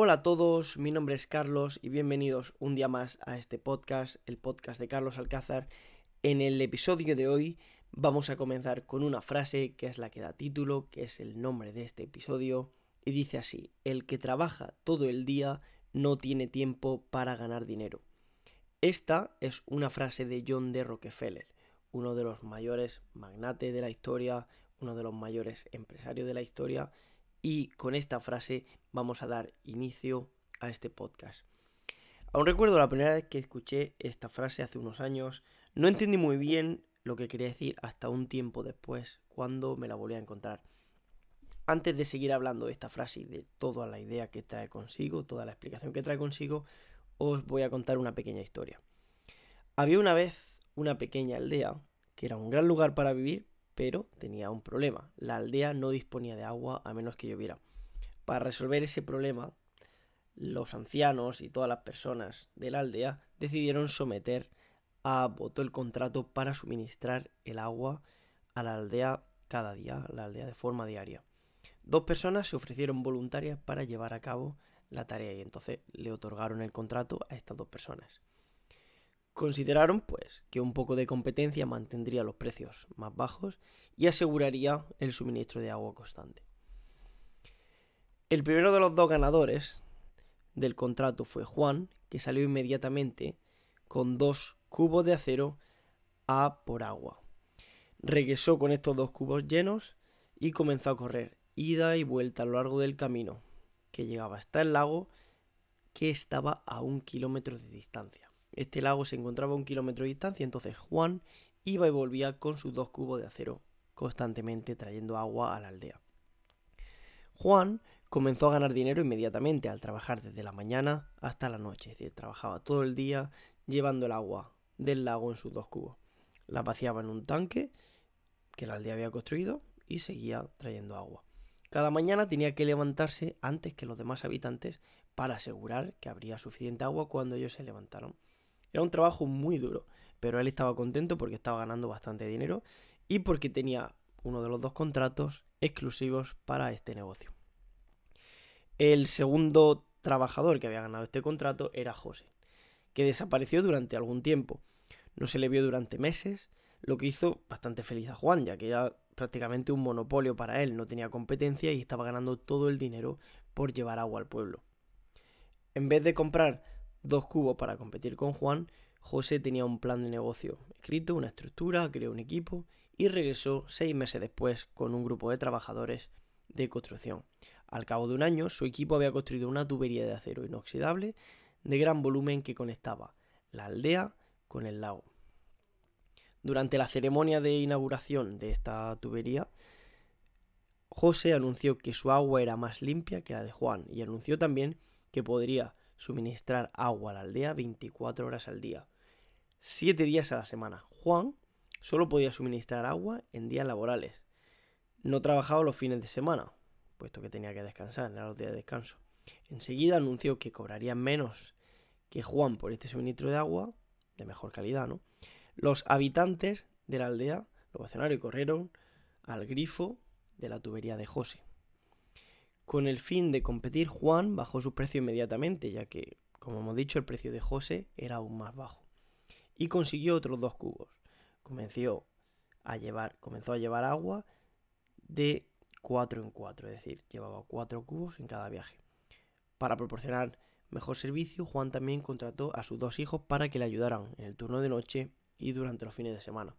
Hola a todos, mi nombre es Carlos y bienvenidos un día más a este podcast, el podcast de Carlos Alcázar. En el episodio de hoy vamos a comenzar con una frase que es la que da título, que es el nombre de este episodio, y dice así, el que trabaja todo el día no tiene tiempo para ganar dinero. Esta es una frase de John D. Rockefeller, uno de los mayores magnates de la historia, uno de los mayores empresarios de la historia, y con esta frase vamos a dar inicio a este podcast. Aún recuerdo la primera vez que escuché esta frase hace unos años, no entendí muy bien lo que quería decir hasta un tiempo después, cuando me la volví a encontrar. Antes de seguir hablando de esta frase y de toda la idea que trae consigo, toda la explicación que trae consigo, os voy a contar una pequeña historia. Había una vez una pequeña aldea que era un gran lugar para vivir, pero tenía un problema. La aldea no disponía de agua a menos que lloviera. Para resolver ese problema, los ancianos y todas las personas de la aldea decidieron someter a voto el contrato para suministrar el agua a la aldea cada día, a la aldea de forma diaria. Dos personas se ofrecieron voluntarias para llevar a cabo la tarea y entonces le otorgaron el contrato a estas dos personas. Consideraron, pues, que un poco de competencia mantendría los precios más bajos y aseguraría el suministro de agua constante. El primero de los dos ganadores del contrato fue Juan, que salió inmediatamente con dos cubos de acero a por agua. Regresó con estos dos cubos llenos y comenzó a correr ida y vuelta a lo largo del camino, que llegaba hasta el lago, que estaba a un kilómetro de distancia. Este lago se encontraba a un kilómetro de distancia, entonces Juan iba y volvía con sus dos cubos de acero, constantemente trayendo agua a la aldea. Juan comenzó a ganar dinero inmediatamente al trabajar desde la mañana hasta la noche, es decir, trabajaba todo el día llevando el agua del lago en sus dos cubos. La vaciaba en un tanque que la aldea había construido y seguía trayendo agua. Cada mañana tenía que levantarse antes que los demás habitantes para asegurar que habría suficiente agua cuando ellos se levantaron. Era un trabajo muy duro, pero él estaba contento porque estaba ganando bastante dinero y porque tenía uno de los dos contratos exclusivos para este negocio. El segundo trabajador que había ganado este contrato era José, que desapareció durante algún tiempo. No se le vio durante meses, lo que hizo bastante feliz a Juan, ya que era prácticamente un monopolio para él, no tenía competencia y estaba ganando todo el dinero por llevar agua al pueblo. En vez de comprar dos cubos para competir con Juan, José tenía un plan de negocio escrito, una estructura, creó un equipo y regresó seis meses después con un grupo de trabajadores de construcción. Al cabo de un año, su equipo había construido una tubería de acero inoxidable de gran volumen que conectaba la aldea con el lago. Durante la ceremonia de inauguración de esta tubería, José anunció que su agua era más limpia que la de Juan y anunció también que podría suministrar agua a la aldea 24 horas al día, 7 días a la semana. Juan solo podía suministrar agua en días laborales. No trabajaba los fines de semana, puesto que tenía que descansar, en los días de descanso. Enseguida anunció que cobraría menos que Juan por este suministro de agua, de mejor calidad, ¿no? Los habitantes de la aldea, los vacionarios, corrieron al grifo de la tubería de José. Con el fin de competir, Juan bajó su precio inmediatamente, ya que, como hemos dicho, el precio de José era aún más bajo. Y consiguió otros dos cubos. Comenzó a llevar, agua de 4 en 4, es decir, llevaba cuatro cubos en cada viaje. Para proporcionar mejor servicio, Juan también contrató a sus dos hijos para que le ayudaran en el turno de noche y durante los fines de semana.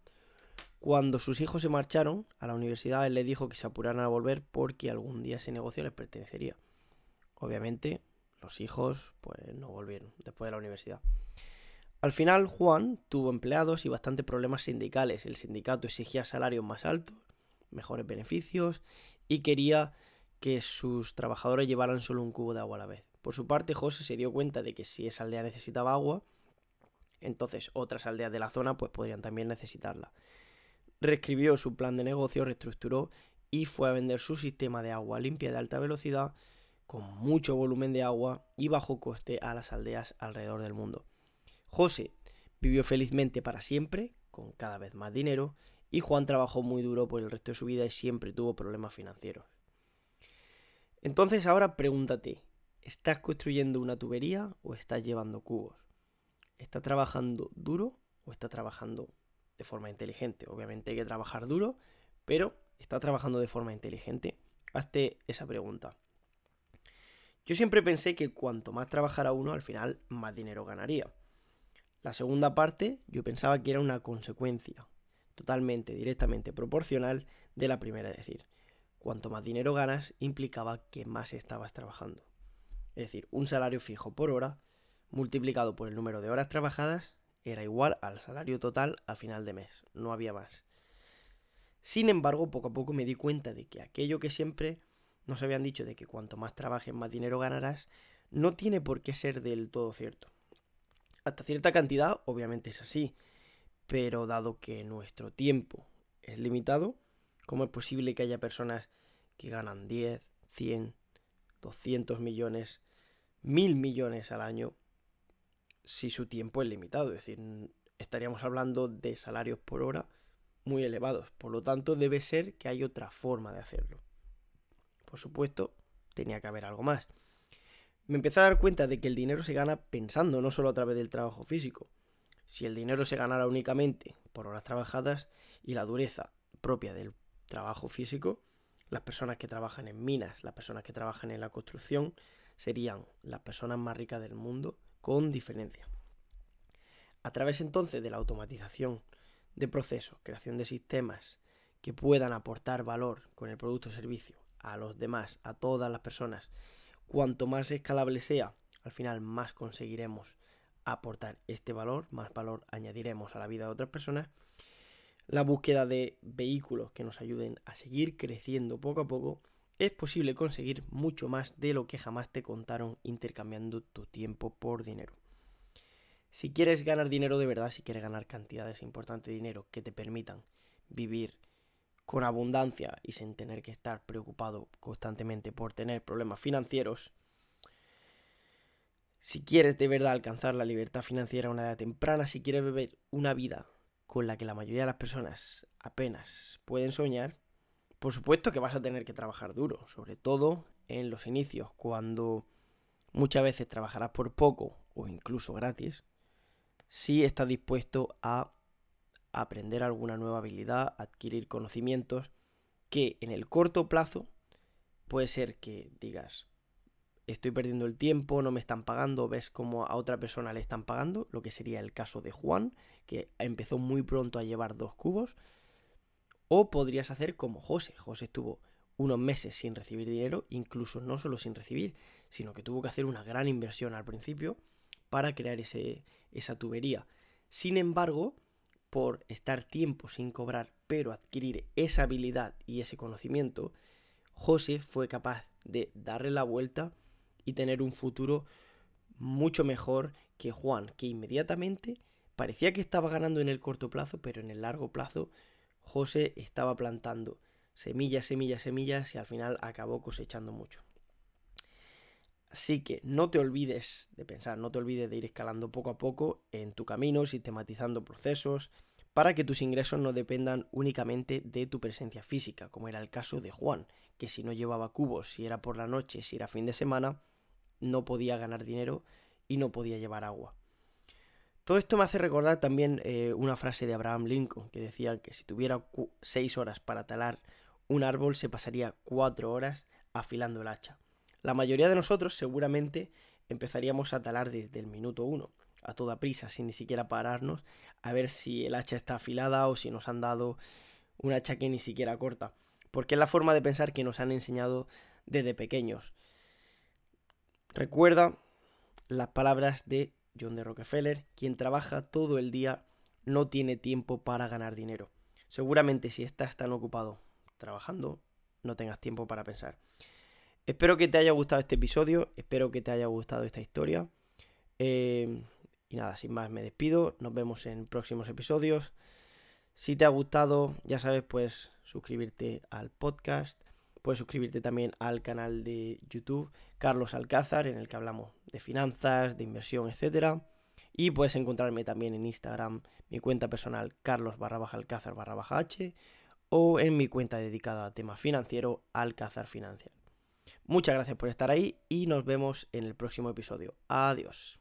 Cuando sus hijos se marcharon a la universidad, él les dijo que se apuraran a volver porque algún día ese negocio les pertenecería. Obviamente, los hijos pues no volvieron después de la universidad. Al final, Juan tuvo empleados y bastantes problemas sindicales. El sindicato exigía salarios más altos, mejores beneficios y quería que sus trabajadores llevaran solo un cubo de agua a la vez. Por su parte, José se dio cuenta de que si esa aldea necesitaba agua, entonces otras aldeas de la zona pues podrían también necesitarla reescribió su plan de negocio, reestructuró y fue a vender su sistema de agua limpia de alta velocidad con mucho volumen de agua y bajo coste a las aldeas alrededor del mundo. José vivió felizmente para siempre, con cada vez más dinero, y Juan trabajó muy duro por el resto de su vida y siempre tuvo problemas financieros. Entonces ahora pregúntate, ¿Estás construyendo una tubería o estás llevando cubos? ¿Estás trabajando duro o estás trabajando de forma inteligente? Obviamente hay que trabajar duro, pero ¿estás trabajando de forma inteligente? Hazte esa pregunta. Yo siempre pensé que cuanto más trabajara uno, al final más dinero ganaría. La segunda parte yo pensaba que era una consecuencia totalmente, directamente proporcional de la primera, es decir, cuanto más dinero ganas implicaba que más estabas trabajando. Es decir, un salario fijo por hora multiplicado por el número de horas trabajadas era igual al salario total a final de mes, no había más. Sin embargo, poco a poco me di cuenta de que aquello que siempre nos habían dicho de que cuanto más trabajes más dinero ganarás, no tiene por qué ser del todo cierto. Hasta cierta cantidad, obviamente es así, pero dado que nuestro tiempo es limitado, ¿cómo es posible que haya personas que ganan 10, 100, 200 millones, 1000 millones al año si su tiempo es limitado? Es decir, estaríamos hablando de salarios por hora muy elevados. Por lo tanto, debe ser que hay otra forma de hacerlo. Por supuesto, tenía que haber algo más. Me empecé a dar cuenta de que el dinero se gana pensando, no solo a través del trabajo físico. Si el dinero se ganara únicamente por horas trabajadas y la dureza propia del trabajo físico, las personas que trabajan en minas, las personas que trabajan en la construcción, serían las personas más ricas del mundo con diferencia. A través entonces de la automatización de procesos, creación de sistemas que puedan aportar valor con el producto o servicio a los demás, a todas las personas, cuanto más escalable sea, al final más conseguiremos aportar este valor, más valor añadiremos a la vida de otras personas. La búsqueda de vehículos que nos ayuden a seguir creciendo poco a poco, es posible conseguir mucho más de lo que jamás te contaron intercambiando tu tiempo por dinero. Si quieres ganar dinero de verdad, si quieres ganar cantidades importantes de dinero que te permitan vivir con abundancia y sin tener que estar preocupado constantemente por tener problemas financieros, si quieres de verdad alcanzar la libertad financiera a una edad temprana, si quieres vivir una vida con la que la mayoría de las personas apenas pueden soñar, por supuesto que vas a tener que trabajar duro, sobre todo en los inicios, cuando muchas veces trabajarás por poco o incluso gratis, si estás dispuesto a aprender alguna nueva habilidad, adquirir conocimientos que en el corto plazo puede ser que digas, estoy perdiendo el tiempo, no me están pagando, ves como a otra persona le están pagando, lo que sería el caso de Juan, que empezó muy pronto a llevar dos cubos, o podrías hacer como José, José estuvo unos meses sin recibir dinero, incluso no solo sin recibir, sino que tuvo que hacer una gran inversión al principio para crear ese, esa tubería. Sin embargo, por estar tiempo sin cobrar, pero adquirir esa habilidad y ese conocimiento, José fue capaz de darle la vuelta y tener un futuro mucho mejor que Juan, que inmediatamente parecía que estaba ganando en el corto plazo, pero en el largo plazo José estaba plantando semillas, semillas, semillas y al final acabó cosechando mucho. Así que no te olvides de pensar, no te olvides de ir escalando poco a poco en tu camino, sistematizando procesos, para que tus ingresos no dependan únicamente de tu presencia física, como era el caso de Juan, que si no llevaba cubos, si era por la noche, si era fin de semana, no podía ganar dinero y no podía llevar agua. Todo esto me hace recordar también eh, una frase de Abraham Lincoln, que decía que si tuviera seis horas para talar un árbol, se pasaría cuatro horas afilando el hacha. La mayoría de nosotros seguramente empezaríamos a talar desde el minuto uno, a toda prisa, sin ni siquiera pararnos a ver si el hacha está afilada o si nos han dado un hacha que ni siquiera corta. Porque es la forma de pensar que nos han enseñado desde pequeños. Recuerda las palabras de John de Rockefeller, quien trabaja todo el día no tiene tiempo para ganar dinero. Seguramente si estás tan ocupado trabajando, no tengas tiempo para pensar. Espero que te haya gustado este episodio, espero que te haya gustado esta historia. Eh, y nada, sin más me despido, nos vemos en próximos episodios. Si te ha gustado, ya sabes, puedes suscribirte al podcast, puedes suscribirte también al canal de YouTube Carlos Alcázar, en el que hablamos de finanzas, de inversión, etc. Y puedes encontrarme también en Instagram, mi cuenta personal Carlos barra baja Alcázar barra baja H, o en mi cuenta dedicada a temas financieros Alcázar Financiero. Muchas gracias por estar ahí y nos vemos en el próximo episodio. Adiós.